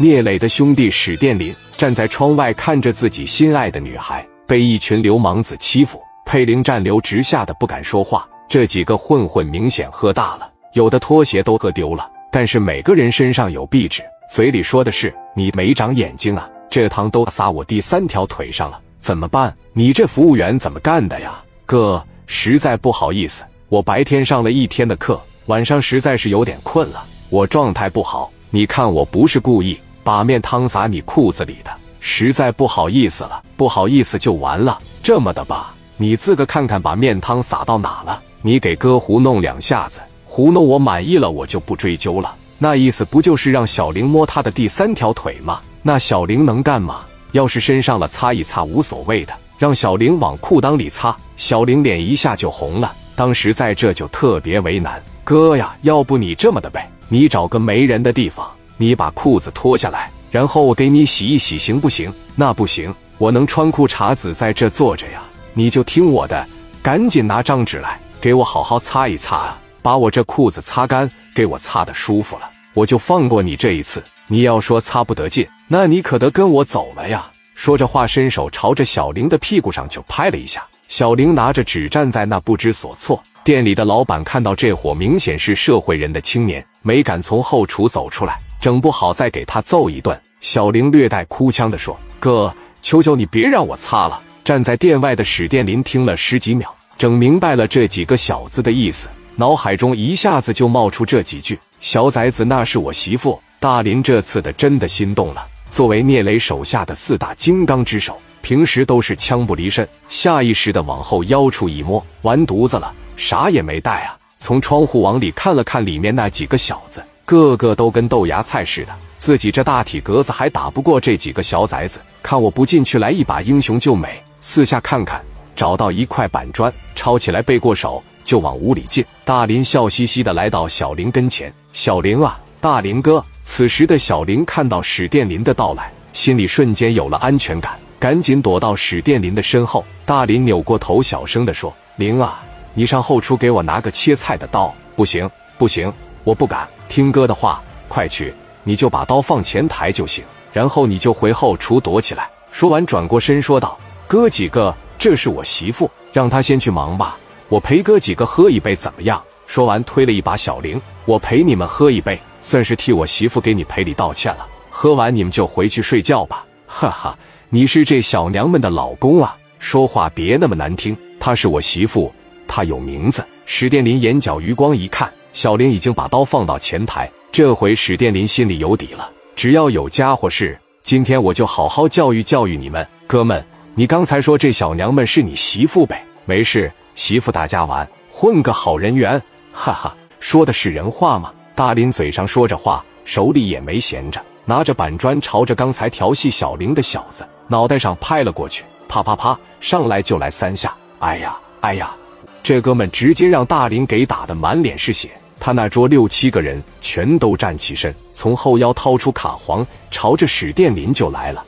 聂磊的兄弟史殿林站在窗外，看着自己心爱的女孩被一群流氓子欺负，佩玲站流直吓得不敢说话。这几个混混明显喝大了，有的拖鞋都喝丢了，但是每个人身上有壁纸，嘴里说的是：“你没长眼睛啊，这汤都撒我第三条腿上了，怎么办？你这服务员怎么干的呀？哥，实在不好意思，我白天上了一天的课，晚上实在是有点困了，我状态不好。你看我不是故意把面汤撒你裤子里的，实在不好意思了，不好意思就完了。这么的吧，你自个看看把面汤撒到哪了。”你给哥糊弄两下子，糊弄我满意了，我就不追究了。那意思不就是让小玲摸他的第三条腿吗？那小玲能干吗？要是身上了擦一擦无所谓的，让小玲往裤裆里擦，小玲脸一下就红了。当时在这就特别为难，哥呀，要不你这么的呗，你找个没人的地方，你把裤子脱下来，然后我给你洗一洗，行不行？那不行，我能穿裤衩子在这坐着呀，你就听我的，赶紧拿张纸来。给我好好擦一擦啊！把我这裤子擦干，给我擦的舒服了，我就放过你这一次。你要说擦不得劲，那你可得跟我走了呀！说着话，伸手朝着小玲的屁股上就拍了一下。小玲拿着纸站在那不知所措。店里的老板看到这伙明显是社会人的青年，没敢从后厨走出来，整不好再给他揍一顿。小玲略带哭腔的说：“哥，求求你别让我擦了。”站在店外的史殿林听了十几秒。整明白了这几个小子的意思，脑海中一下子就冒出这几句：“小崽子，那是我媳妇。”大林这次的真的心动了。作为聂磊手下的四大金刚之首，平时都是枪不离身，下意识的往后腰处一摸，完犊子了，啥也没带啊！从窗户往里看了看，里面那几个小子，个个都跟豆芽菜似的，自己这大体格子还打不过这几个小崽子，看我不进去来一把英雄救美！四下看看。找到一块板砖，抄起来背过手，就往屋里进。大林笑嘻嘻的来到小林跟前：“小林啊，大林哥。”此时的小林看到史殿林的到来，心里瞬间有了安全感，赶紧躲到史殿林的身后。大林扭过头，小声的说：“林啊，你上后厨给我拿个切菜的刀。”“不行，不行，我不敢。听哥的话，快去，你就把刀放前台就行，然后你就回后厨躲起来。”说完，转过身说道：“哥几个。”这是我媳妇，让她先去忙吧。我陪哥几个喝一杯怎么样？说完，推了一把小玲，我陪你们喝一杯，算是替我媳妇给你赔礼道歉了。喝完你们就回去睡觉吧。哈哈，你是这小娘们的老公啊？说话别那么难听。她是我媳妇，她有名字。史殿林眼角余光一看，小玲已经把刀放到前台。这回史殿林心里有底了，只要有家伙事，今天我就好好教育教育你们，哥们。你刚才说这小娘们是你媳妇呗？没事，媳妇大家玩，混个好人缘，哈哈，说的是人话吗？大林嘴上说着话，手里也没闲着，拿着板砖朝着刚才调戏小玲的小子脑袋上拍了过去，啪啪啪，上来就来三下。哎呀，哎呀，这哥们直接让大林给打的满脸是血。他那桌六七个人全都站起身，从后腰掏出卡簧，朝着史殿林就来了。